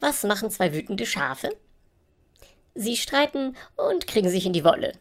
Was machen zwei wütende Schafe? Sie streiten und kriegen sich in die Wolle.